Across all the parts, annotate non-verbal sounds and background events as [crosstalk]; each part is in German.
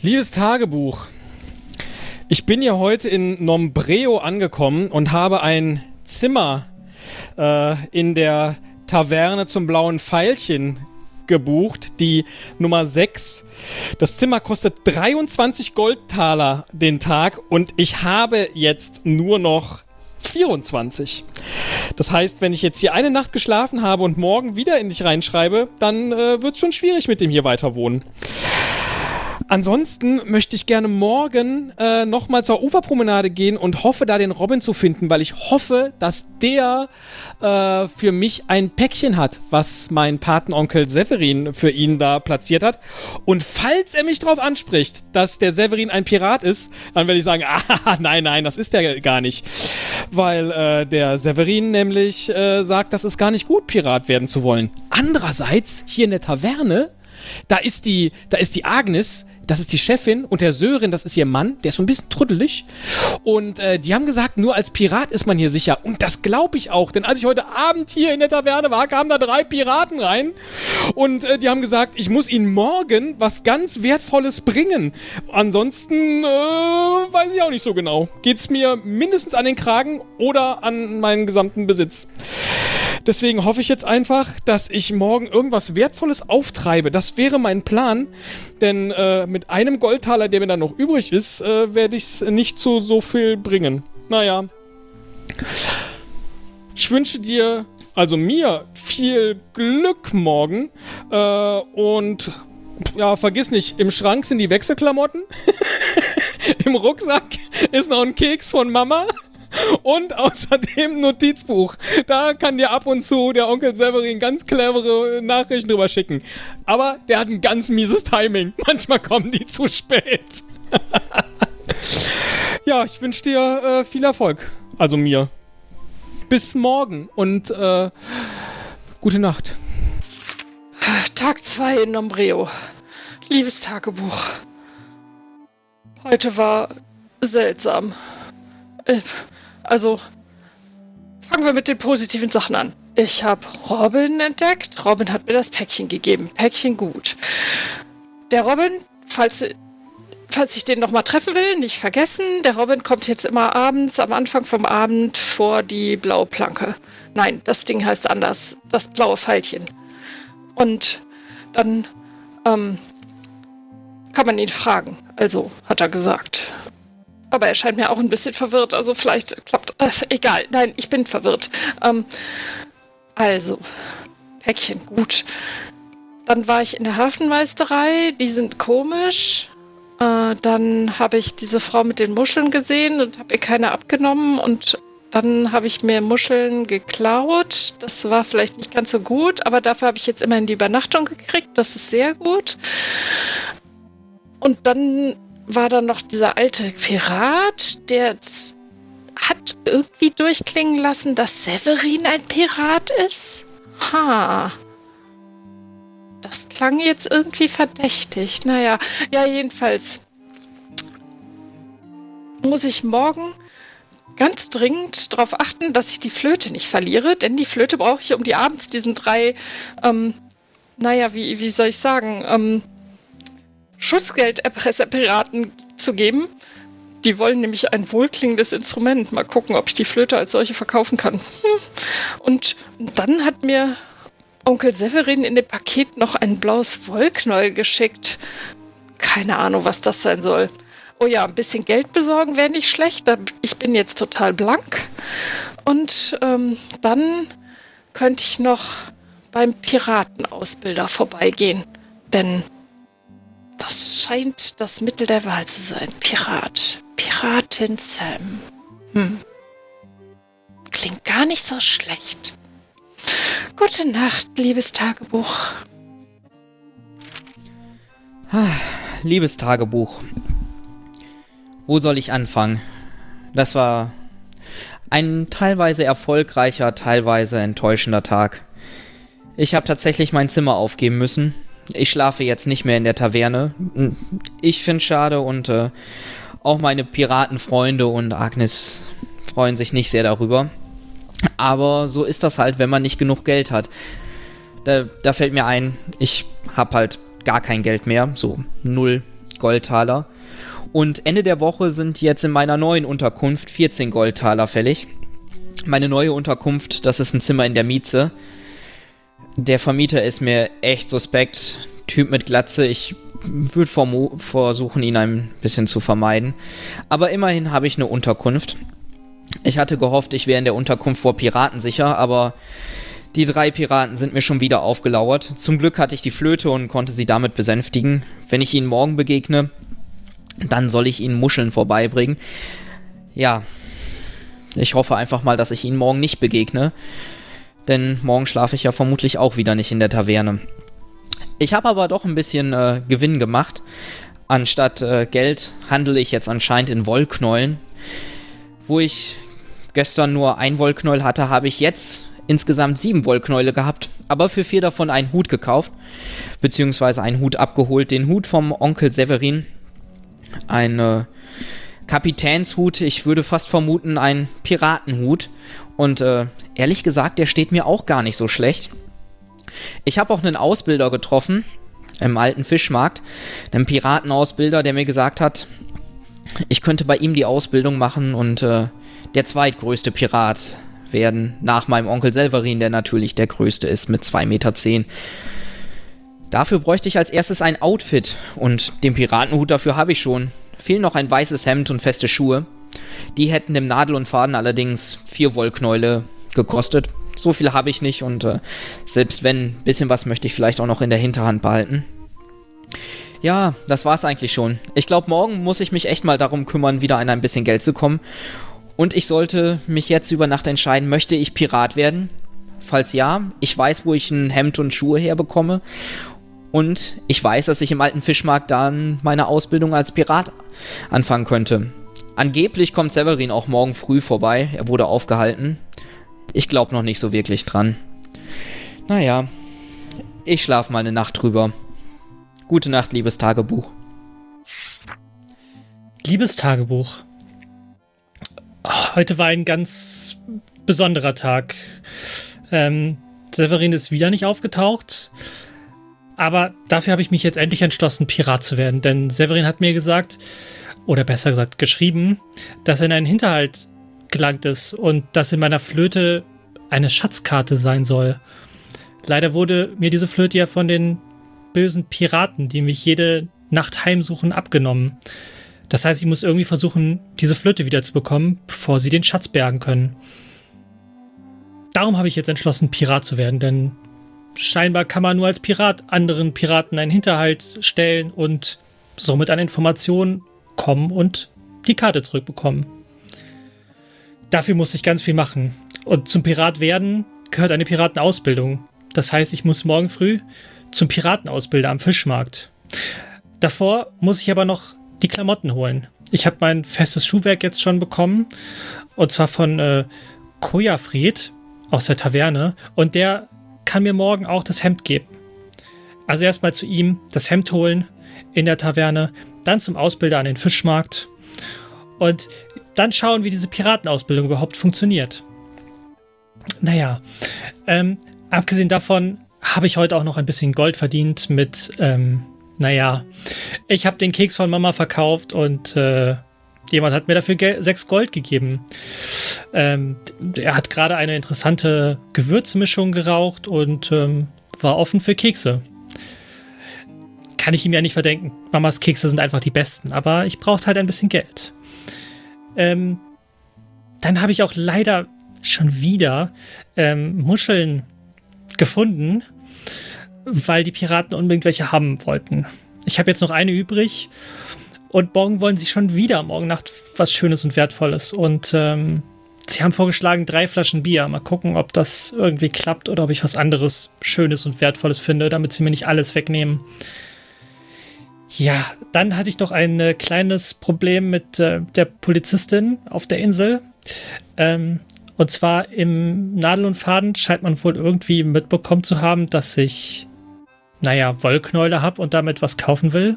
Liebes Tagebuch, ich bin ja heute in Nombreo angekommen und habe ein Zimmer äh, in der Taverne zum blauen Pfeilchen gebucht, die Nummer 6. Das Zimmer kostet 23 Goldtaler den Tag und ich habe jetzt nur noch 24. Das heißt, wenn ich jetzt hier eine Nacht geschlafen habe und morgen wieder in dich reinschreibe, dann äh, wird es schon schwierig mit dem hier weiter wohnen. Ansonsten möchte ich gerne morgen äh, nochmal zur Uferpromenade gehen und hoffe, da den Robin zu finden, weil ich hoffe, dass der äh, für mich ein Päckchen hat, was mein Patenonkel Severin für ihn da platziert hat. Und falls er mich darauf anspricht, dass der Severin ein Pirat ist, dann werde ich sagen, [laughs] ah, nein, nein, das ist der gar nicht. Weil äh, der Severin nämlich äh, sagt, das ist gar nicht gut, Pirat werden zu wollen. Andererseits, hier in der Taverne, da ist die, da ist die Agnes, das ist die Chefin und der Sören, das ist ihr Mann, der ist so ein bisschen trüddelig. Und äh, die haben gesagt, nur als Pirat ist man hier sicher. Und das glaube ich auch, denn als ich heute Abend hier in der Taverne war, kamen da drei Piraten rein und äh, die haben gesagt, ich muss ihnen morgen was ganz Wertvolles bringen. Ansonsten äh, weiß ich auch nicht so genau. Geht's mir mindestens an den Kragen oder an meinen gesamten Besitz. Deswegen hoffe ich jetzt einfach, dass ich morgen irgendwas Wertvolles auftreibe. Das wäre mein Plan, denn äh, mit einem Goldtaler, der mir dann noch übrig ist, äh, werde ich es nicht zu so viel bringen. Naja. Ich wünsche dir, also mir, viel Glück morgen. Äh, und ja, vergiss nicht, im Schrank sind die Wechselklamotten. [laughs] Im Rucksack ist noch ein Keks von Mama. Und außerdem Notizbuch. Da kann dir ab und zu der Onkel Severin ganz clevere Nachrichten drüber schicken. Aber der hat ein ganz mieses Timing. [laughs] Manchmal kommen die zu spät. [laughs] ja, ich wünsche dir äh, viel Erfolg. Also mir. Bis morgen und äh, gute Nacht. Tag 2 in Nombreo. Liebes Tagebuch. Heute war seltsam. Äh, also, fangen wir mit den positiven Sachen an. Ich habe Robin entdeckt. Robin hat mir das Päckchen gegeben. Päckchen gut. Der Robin, falls, falls ich den nochmal treffen will, nicht vergessen, der Robin kommt jetzt immer abends, am Anfang vom Abend vor die blaue Planke. Nein, das Ding heißt anders. Das blaue Pfeilchen. Und dann ähm, kann man ihn fragen. Also, hat er gesagt. Aber er scheint mir auch ein bisschen verwirrt, also vielleicht klappt. Äh, egal, nein, ich bin verwirrt. Ähm, also, Päckchen, gut. Dann war ich in der Hafenmeisterei, die sind komisch. Äh, dann habe ich diese Frau mit den Muscheln gesehen und habe ihr keine abgenommen und dann habe ich mir Muscheln geklaut. Das war vielleicht nicht ganz so gut, aber dafür habe ich jetzt immerhin die Übernachtung gekriegt. Das ist sehr gut. Und dann war dann noch dieser alte Pirat, der hat irgendwie durchklingen lassen, dass Severin ein Pirat ist. Ha. Das klang jetzt irgendwie verdächtig. Naja, ja, jedenfalls muss ich morgen ganz dringend darauf achten, dass ich die Flöte nicht verliere, denn die Flöte brauche ich, um die abends diesen drei, ähm, naja, wie, wie soll ich sagen, ähm, Schutzgelderpresserpiraten zu geben. Die wollen nämlich ein wohlklingendes Instrument. Mal gucken, ob ich die Flöte als solche verkaufen kann. Hm. Und dann hat mir Onkel Severin in dem Paket noch ein blaues Wollknäuel geschickt. Keine Ahnung, was das sein soll. Oh ja, ein bisschen Geld besorgen wäre nicht schlecht. Ich bin jetzt total blank. Und ähm, dann könnte ich noch beim Piratenausbilder vorbeigehen. Denn das scheint das Mittel der Wahl zu sein. Pirat. Piratin Sam. Hm. Klingt gar nicht so schlecht. Gute Nacht, liebes Tagebuch. Liebes Tagebuch. Wo soll ich anfangen? Das war ein teilweise erfolgreicher, teilweise enttäuschender Tag. Ich habe tatsächlich mein Zimmer aufgeben müssen, ich schlafe jetzt nicht mehr in der Taverne. Ich finde es schade und äh, auch meine Piratenfreunde und Agnes freuen sich nicht sehr darüber. Aber so ist das halt, wenn man nicht genug Geld hat. Da, da fällt mir ein, ich habe halt gar kein Geld mehr, so null Goldtaler. Und Ende der Woche sind jetzt in meiner neuen Unterkunft 14 Goldtaler fällig. Meine neue Unterkunft, das ist ein Zimmer in der Mieze. Der Vermieter ist mir echt suspekt. Typ mit Glatze. Ich würde versuchen, ihn ein bisschen zu vermeiden. Aber immerhin habe ich eine Unterkunft. Ich hatte gehofft, ich wäre in der Unterkunft vor Piraten sicher, aber die drei Piraten sind mir schon wieder aufgelauert. Zum Glück hatte ich die Flöte und konnte sie damit besänftigen. Wenn ich ihnen morgen begegne, dann soll ich ihnen Muscheln vorbeibringen. Ja, ich hoffe einfach mal, dass ich ihnen morgen nicht begegne. Denn morgen schlafe ich ja vermutlich auch wieder nicht in der Taverne. Ich habe aber doch ein bisschen äh, Gewinn gemacht. Anstatt äh, Geld handle ich jetzt anscheinend in Wollknäulen. Wo ich gestern nur ein Wollknäuel hatte, habe ich jetzt insgesamt sieben Wollknäule gehabt, aber für vier davon einen Hut gekauft, beziehungsweise einen Hut abgeholt. Den Hut vom Onkel Severin. Ein äh, Kapitänshut, ich würde fast vermuten, ein Piratenhut. Und äh, ehrlich gesagt, der steht mir auch gar nicht so schlecht. Ich habe auch einen Ausbilder getroffen im alten Fischmarkt, einen Piratenausbilder, der mir gesagt hat, ich könnte bei ihm die Ausbildung machen und äh, der zweitgrößte Pirat werden nach meinem Onkel Selverin, der natürlich der größte ist mit 2,10 Meter. Dafür bräuchte ich als erstes ein Outfit und den Piratenhut dafür habe ich schon. Fehlen noch ein weißes Hemd und feste Schuhe. Die hätten im Nadel und Faden allerdings vier Wollknäule gekostet. So viel habe ich nicht und äh, selbst wenn, ein bisschen was möchte ich vielleicht auch noch in der Hinterhand behalten. Ja, das war's eigentlich schon. Ich glaube, morgen muss ich mich echt mal darum kümmern, wieder an ein bisschen Geld zu kommen. Und ich sollte mich jetzt über Nacht entscheiden, möchte ich Pirat werden? Falls ja, ich weiß, wo ich ein Hemd und Schuhe herbekomme. Und ich weiß, dass ich im alten Fischmarkt dann meine Ausbildung als Pirat anfangen könnte. Angeblich kommt Severin auch morgen früh vorbei. Er wurde aufgehalten. Ich glaube noch nicht so wirklich dran. Naja, ich schlaf mal eine Nacht drüber. Gute Nacht, liebes Tagebuch. Liebes Tagebuch. Heute war ein ganz besonderer Tag. Ähm, Severin ist wieder nicht aufgetaucht. Aber dafür habe ich mich jetzt endlich entschlossen, Pirat zu werden. Denn Severin hat mir gesagt, oder besser gesagt geschrieben, dass er in einen Hinterhalt gelangt ist und dass in meiner Flöte eine Schatzkarte sein soll. Leider wurde mir diese Flöte ja von den bösen Piraten, die mich jede Nacht heimsuchen, abgenommen. Das heißt, ich muss irgendwie versuchen, diese Flöte wiederzubekommen, bevor sie den Schatz bergen können. Darum habe ich jetzt entschlossen, Pirat zu werden, denn scheinbar kann man nur als Pirat anderen Piraten einen Hinterhalt stellen und somit an Informationen kommen und die Karte zurückbekommen. Dafür muss ich ganz viel machen. Und zum Pirat werden gehört eine Piratenausbildung. Das heißt, ich muss morgen früh zum Piratenausbilder am Fischmarkt. Davor muss ich aber noch die Klamotten holen. Ich habe mein festes Schuhwerk jetzt schon bekommen. Und zwar von äh, Kojafried aus der Taverne. Und der kann mir morgen auch das Hemd geben. Also erstmal zu ihm das Hemd holen in der Taverne, dann zum Ausbilder an den Fischmarkt und dann schauen, wie diese Piratenausbildung überhaupt funktioniert. Naja, ähm, abgesehen davon habe ich heute auch noch ein bisschen Gold verdient mit, ähm, naja, ich habe den Keks von Mama verkauft und äh, jemand hat mir dafür sechs Gold gegeben. Ähm, er hat gerade eine interessante Gewürzmischung geraucht und ähm, war offen für Kekse. Kann ich ihm ja nicht verdenken. Mamas Kekse sind einfach die besten, aber ich brauchte halt ein bisschen Geld. Ähm, dann habe ich auch leider schon wieder ähm, Muscheln gefunden, weil die Piraten unbedingt welche haben wollten. Ich habe jetzt noch eine übrig und morgen wollen sie schon wieder morgen Nacht was Schönes und Wertvolles. Und ähm, sie haben vorgeschlagen, drei Flaschen Bier. Mal gucken, ob das irgendwie klappt oder ob ich was anderes Schönes und Wertvolles finde, damit sie mir nicht alles wegnehmen. Ja, dann hatte ich noch ein äh, kleines Problem mit äh, der Polizistin auf der Insel. Ähm, und zwar im Nadel und Faden scheint man wohl irgendwie mitbekommen zu haben, dass ich, naja, Wollknäule habe und damit was kaufen will.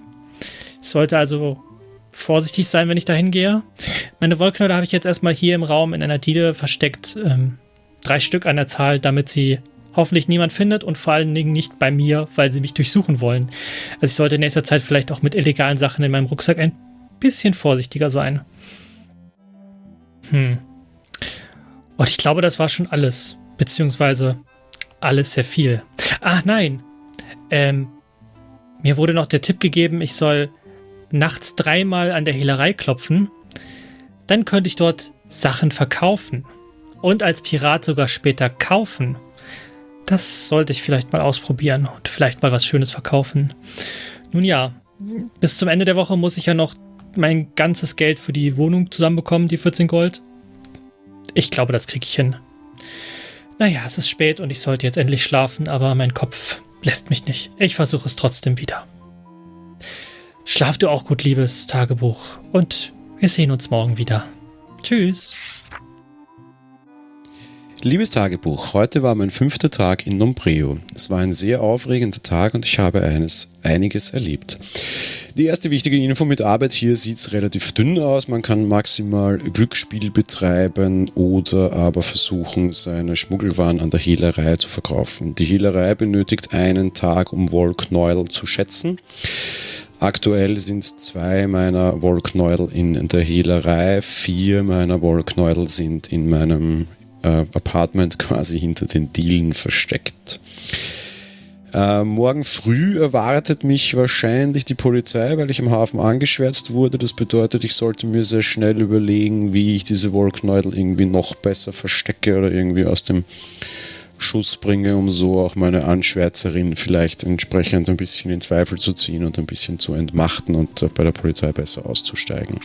Ich sollte also vorsichtig sein, wenn ich da hingehe. Meine Wollknäule habe ich jetzt erstmal hier im Raum in einer Diele versteckt. Ähm, drei Stück an der Zahl, damit sie hoffentlich niemand findet und vor allen Dingen nicht bei mir, weil sie mich durchsuchen wollen. Also ich sollte in nächster Zeit vielleicht auch mit illegalen Sachen in meinem Rucksack ein bisschen vorsichtiger sein. Hm. Und ich glaube, das war schon alles. Beziehungsweise alles sehr viel. Ach nein. Ähm, mir wurde noch der Tipp gegeben, ich soll nachts dreimal an der Hehlerei klopfen. Dann könnte ich dort Sachen verkaufen. Und als Pirat sogar später kaufen. Das sollte ich vielleicht mal ausprobieren und vielleicht mal was Schönes verkaufen. Nun ja, bis zum Ende der Woche muss ich ja noch mein ganzes Geld für die Wohnung zusammenbekommen, die 14 Gold. Ich glaube, das kriege ich hin. Naja, es ist spät und ich sollte jetzt endlich schlafen, aber mein Kopf lässt mich nicht. Ich versuche es trotzdem wieder. Schlaf du auch gut, liebes Tagebuch. Und wir sehen uns morgen wieder. Tschüss. Liebes Tagebuch, heute war mein fünfter Tag in Nombreo. Es war ein sehr aufregender Tag und ich habe eines, einiges erlebt. Die erste wichtige Info mit Arbeit hier sieht es relativ dünn aus. Man kann maximal Glücksspiel betreiben oder aber versuchen, seine Schmuggelwaren an der Hehlerei zu verkaufen. Die Hehlerei benötigt einen Tag, um Wollknäuel zu schätzen. Aktuell sind zwei meiner Wollknäuel in der Hehlerei, vier meiner Wollknäuel sind in meinem äh, Apartment quasi hinter den Dielen versteckt. Äh, morgen früh erwartet mich wahrscheinlich die Polizei, weil ich im Hafen angeschwärzt wurde. Das bedeutet, ich sollte mir sehr schnell überlegen, wie ich diese Wollknäuel irgendwie noch besser verstecke oder irgendwie aus dem Schuss bringe, um so auch meine Anschwärzerin vielleicht entsprechend ein bisschen in Zweifel zu ziehen und ein bisschen zu entmachten und bei der Polizei besser auszusteigen.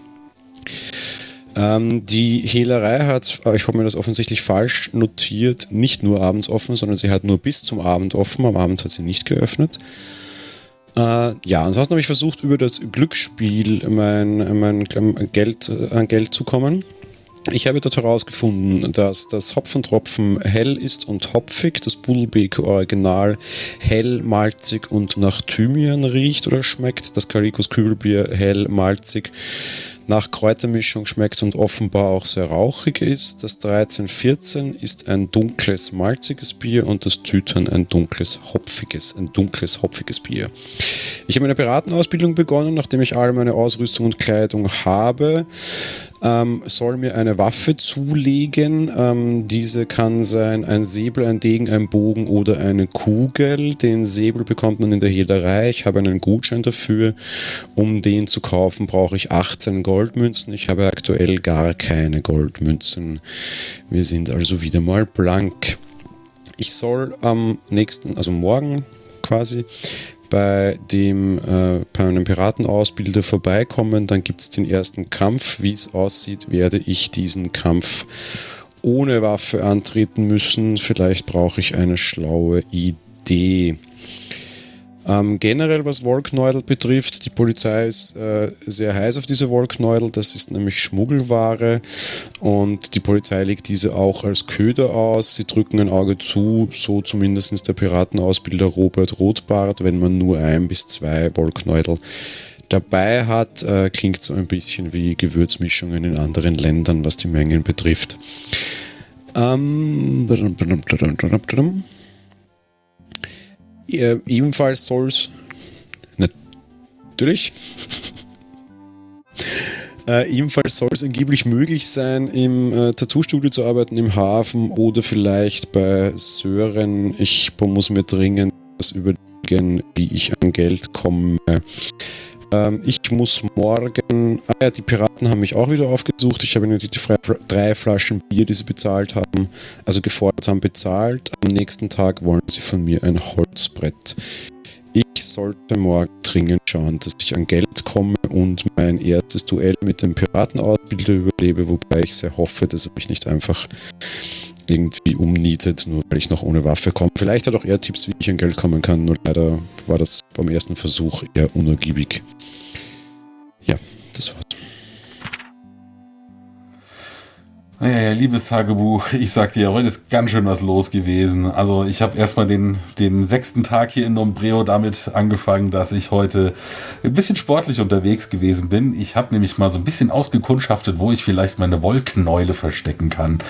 Ähm, die Hehlerei hat, ich habe mir das offensichtlich falsch notiert, nicht nur abends offen, sondern sie hat nur bis zum Abend offen. Am Abend hat sie nicht geöffnet. Äh, ja, ansonsten habe ich versucht, über das Glücksspiel mein, mein Geld, an äh, Geld zu kommen. Ich habe dort herausgefunden, dass das Hopfentropfen hell ist und hopfig, das Bullbeak Original hell, malzig und nach Thymian riecht oder schmeckt, das Calicos Kübelbier hell, malzig, nach Kräutermischung schmeckt und offenbar auch sehr rauchig ist. Das 1314 ist ein dunkles, malziges Bier und das Tütern ein dunkles, hopfiges, ein dunkles, hopfiges Bier. Ich habe eine Piratenausbildung begonnen, nachdem ich all meine Ausrüstung und Kleidung habe ähm, soll mir eine Waffe zulegen. Ähm, diese kann sein ein Säbel, ein Degen, ein Bogen oder eine Kugel. Den Säbel bekommt man in der Hederei. Ich habe einen Gutschein dafür. Um den zu kaufen, brauche ich 18 Goldmünzen. Ich habe aktuell gar keine Goldmünzen. Wir sind also wieder mal blank. Ich soll am nächsten, also morgen quasi, bei dem äh, bei einem Piratenausbilder vorbeikommen, dann gibt es den ersten Kampf. Wie es aussieht, werde ich diesen Kampf ohne Waffe antreten müssen. Vielleicht brauche ich eine schlaue Idee. Ähm, generell, was Wollknäudel betrifft, die Polizei ist äh, sehr heiß auf diese Wollknäudel. Das ist nämlich Schmuggelware und die Polizei legt diese auch als Köder aus. Sie drücken ein Auge zu, so zumindest der Piratenausbilder Robert Rothbart, wenn man nur ein bis zwei Wollknäudel dabei hat. Äh, klingt so ein bisschen wie Gewürzmischungen in anderen Ländern, was die Mengen betrifft. Ähm, [laughs] äh, ebenfalls soll es natürlich äh, ebenfalls soll es angeblich möglich sein, im äh, Tattoo-Studio zu arbeiten im Hafen oder vielleicht bei Sören. Ich muss mir dringend was überlegen, wie ich an Geld komme. Ähm, ich muss morgen. Ah ja, die Piraten haben mich auch wieder aufgesucht. Ich habe ihnen die drei Flaschen Bier, die sie bezahlt haben, also gefordert haben, bezahlt. Am nächsten Tag wollen sie von mir ein Holzbrett. Ich sollte morgen dringend schauen, dass ich an Geld komme und mein erstes Duell mit dem Piratenausbilder überlebe, wobei ich sehr hoffe, dass er mich nicht einfach irgendwie umnietet, nur weil ich noch ohne Waffe komme. Vielleicht hat auch er Tipps, wie ich an Geld kommen kann, nur leider war das beim ersten Versuch eher unergiebig. Ja, das war's. Ja, liebes Tagebuch, ich sag dir, heute ist ganz schön was los gewesen. Also ich habe erstmal den, den sechsten Tag hier in Nombreo damit angefangen, dass ich heute ein bisschen sportlich unterwegs gewesen bin. Ich habe nämlich mal so ein bisschen ausgekundschaftet, wo ich vielleicht meine Wollknäule verstecken kann.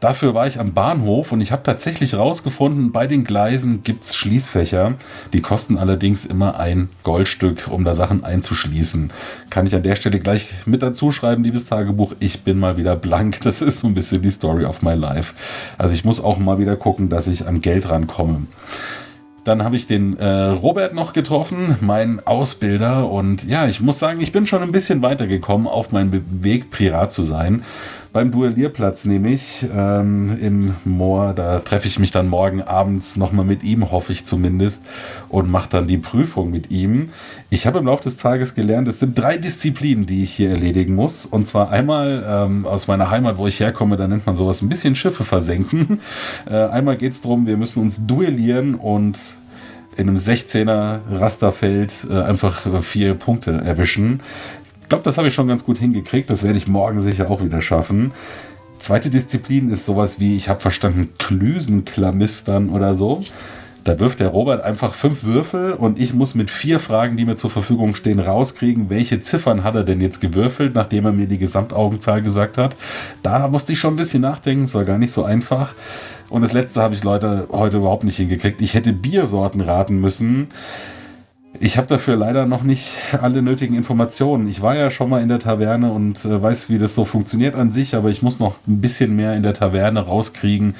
Dafür war ich am Bahnhof und ich habe tatsächlich rausgefunden, bei den Gleisen gibt es Schließfächer. Die kosten allerdings immer ein Goldstück, um da Sachen einzuschließen. Kann ich an der Stelle gleich mit dazu schreiben, liebes Tagebuch, ich bin mal wieder blank. [laughs] Das ist so ein bisschen die Story of my life. Also ich muss auch mal wieder gucken, dass ich an Geld rankomme. Dann habe ich den äh, Robert noch getroffen, mein Ausbilder. Und ja, ich muss sagen, ich bin schon ein bisschen weitergekommen auf meinem Weg, Pirat zu sein beim Duellierplatz nämlich ähm, im Moor. Da treffe ich mich dann morgen abends nochmal mit ihm, hoffe ich zumindest, und mache dann die Prüfung mit ihm. Ich habe im Laufe des Tages gelernt, es sind drei Disziplinen, die ich hier erledigen muss. Und zwar einmal ähm, aus meiner Heimat, wo ich herkomme, da nennt man sowas ein bisschen Schiffe versenken. [laughs] Äh, einmal geht es darum, wir müssen uns duellieren und in einem 16er Rasterfeld äh, einfach vier Punkte erwischen. Ich glaube, das habe ich schon ganz gut hingekriegt. Das werde ich morgen sicher auch wieder schaffen. Zweite Disziplin ist sowas wie, ich habe verstanden, Klüsenklamistern oder so. Da wirft der Robert einfach fünf Würfel und ich muss mit vier Fragen, die mir zur Verfügung stehen, rauskriegen, welche Ziffern hat er denn jetzt gewürfelt, nachdem er mir die Gesamtaugenzahl gesagt hat. Da musste ich schon ein bisschen nachdenken, es war gar nicht so einfach. Und das letzte habe ich Leute heute überhaupt nicht hingekriegt. Ich hätte Biersorten raten müssen. Ich habe dafür leider noch nicht alle nötigen Informationen. Ich war ja schon mal in der Taverne und äh, weiß, wie das so funktioniert an sich, aber ich muss noch ein bisschen mehr in der Taverne rauskriegen,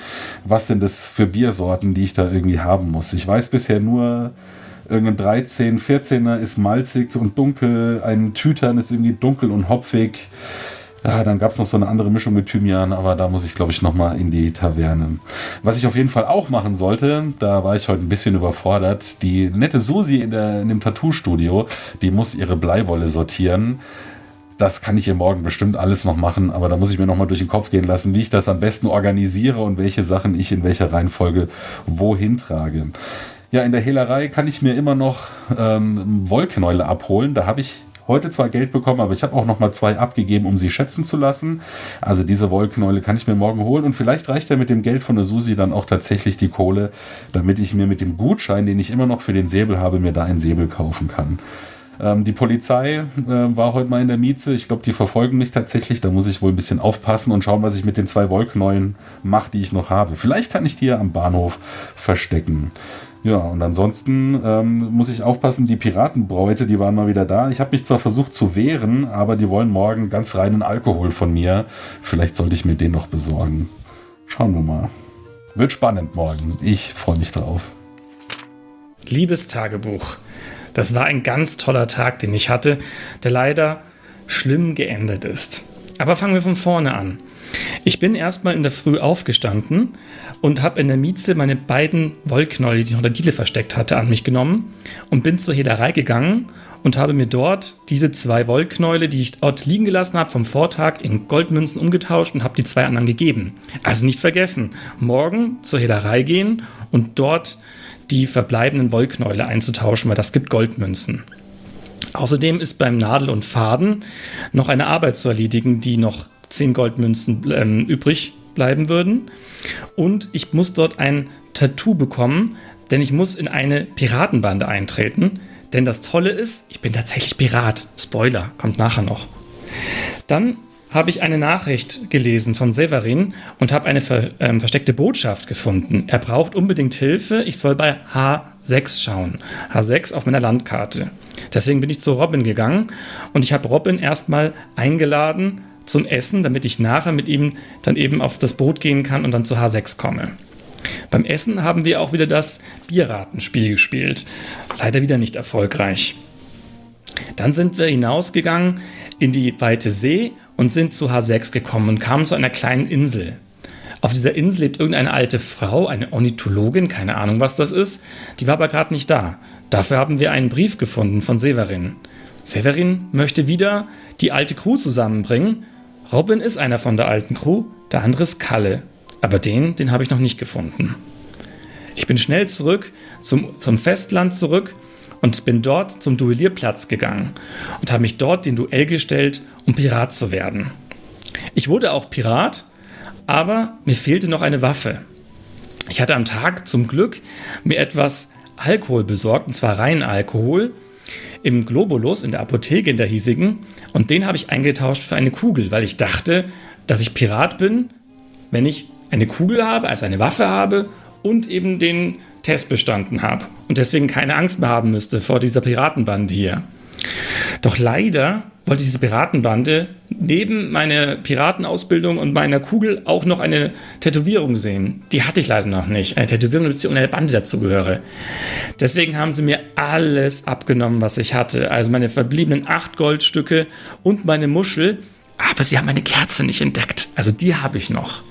was sind das für Biersorten, die ich da irgendwie haben muss. Ich weiß bisher nur, irgendein 13, 14er ist malzig und dunkel, ein Tütern ist irgendwie dunkel und hopfig. Ja, dann gab es noch so eine andere Mischung mit Thymian, aber da muss ich, glaube ich, nochmal in die Taverne. Was ich auf jeden Fall auch machen sollte, da war ich heute ein bisschen überfordert, die nette Susi in, der, in dem Tattoo-Studio, die muss ihre Bleiwolle sortieren. Das kann ich ihr morgen bestimmt alles noch machen, aber da muss ich mir nochmal durch den Kopf gehen lassen, wie ich das am besten organisiere und welche Sachen ich in welcher Reihenfolge wohin trage. Ja, in der Hehlerei kann ich mir immer noch ähm, Wollknäule abholen. Da habe ich heute zwar Geld bekommen, aber ich habe auch noch mal zwei abgegeben, um sie schätzen zu lassen. Also diese Wollknäule kann ich mir morgen holen und vielleicht reicht ja mit dem Geld von der Susi dann auch tatsächlich die Kohle, damit ich mir mit dem Gutschein, den ich immer noch für den Säbel habe, mir da einen Säbel kaufen kann. Ähm, die Polizei äh, war heute mal in der Mieze. Ich glaube, die verfolgen mich tatsächlich. Da muss ich wohl ein bisschen aufpassen und schauen, was ich mit den zwei Wollknäulen mache, die ich noch habe. Vielleicht kann ich die ja am Bahnhof verstecken. Ja, und ansonsten ähm, muss ich aufpassen, die Piratenbräute, die waren mal wieder da. Ich habe mich zwar versucht zu wehren, aber die wollen morgen ganz reinen Alkohol von mir. Vielleicht sollte ich mir den noch besorgen. Schauen wir mal. Wird spannend morgen. Ich freue mich drauf. Liebes Tagebuch, das war ein ganz toller Tag, den ich hatte, der leider schlimm geendet ist. Aber fangen wir von vorne an. Ich bin erstmal in der Früh aufgestanden und habe in der Mieze meine beiden Wollknäule, die ich der Diele versteckt hatte, an mich genommen und bin zur Hederei gegangen und habe mir dort diese zwei Wollknäule, die ich dort liegen gelassen habe vom Vortag, in Goldmünzen umgetauscht und habe die zwei anderen gegeben. Also nicht vergessen, morgen zur Hederei gehen und dort die verbleibenden Wollknäule einzutauschen, weil das gibt Goldmünzen. Außerdem ist beim Nadel und Faden noch eine Arbeit zu erledigen, die noch 10 Goldmünzen ähm, übrig bleiben würden. Und ich muss dort ein Tattoo bekommen, denn ich muss in eine Piratenbande eintreten. Denn das Tolle ist, ich bin tatsächlich Pirat. Spoiler, kommt nachher noch. Dann habe ich eine Nachricht gelesen von Severin und habe eine ver ähm, versteckte Botschaft gefunden. Er braucht unbedingt Hilfe. Ich soll bei H6 schauen. H6 auf meiner Landkarte. Deswegen bin ich zu Robin gegangen und ich habe Robin erstmal eingeladen, zum Essen, damit ich nachher mit ihm dann eben auf das Boot gehen kann und dann zu H6 komme. Beim Essen haben wir auch wieder das Bierratenspiel gespielt. Leider wieder nicht erfolgreich. Dann sind wir hinausgegangen in die weite See und sind zu H6 gekommen und kamen zu einer kleinen Insel. Auf dieser Insel lebt irgendeine alte Frau, eine Ornithologin, keine Ahnung, was das ist. Die war aber gerade nicht da. Dafür haben wir einen Brief gefunden von Severin. Severin möchte wieder die alte Crew zusammenbringen Robin ist einer von der alten Crew, der andere ist Kalle. Aber den, den habe ich noch nicht gefunden. Ich bin schnell zurück zum, zum Festland zurück und bin dort zum Duellierplatz gegangen und habe mich dort den Duell gestellt, um Pirat zu werden. Ich wurde auch Pirat, aber mir fehlte noch eine Waffe. Ich hatte am Tag zum Glück mir etwas Alkohol besorgt, und zwar reinen Alkohol, im Globulus in der Apotheke in der hiesigen und den habe ich eingetauscht für eine Kugel, weil ich dachte, dass ich Pirat bin, wenn ich eine Kugel habe, also eine Waffe habe und eben den Test bestanden habe und deswegen keine Angst mehr haben müsste vor dieser Piratenbande hier. Doch leider wollte diese Piratenbande neben meiner Piratenausbildung und meiner Kugel auch noch eine Tätowierung sehen. Die hatte ich leider noch nicht. Eine Tätowierung, damit eine Bande dazugehöre. Deswegen haben sie mir alles abgenommen, was ich hatte. Also meine verbliebenen acht Goldstücke und meine Muschel. Aber sie haben meine Kerze nicht entdeckt. Also die habe ich noch.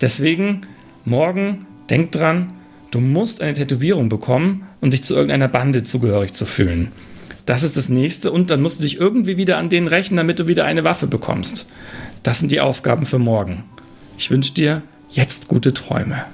Deswegen, morgen, denk dran, du musst eine Tätowierung bekommen, um dich zu irgendeiner Bande zugehörig zu fühlen. Das ist das nächste und dann musst du dich irgendwie wieder an den rächen, damit du wieder eine Waffe bekommst. Das sind die Aufgaben für morgen. Ich wünsche dir jetzt gute Träume.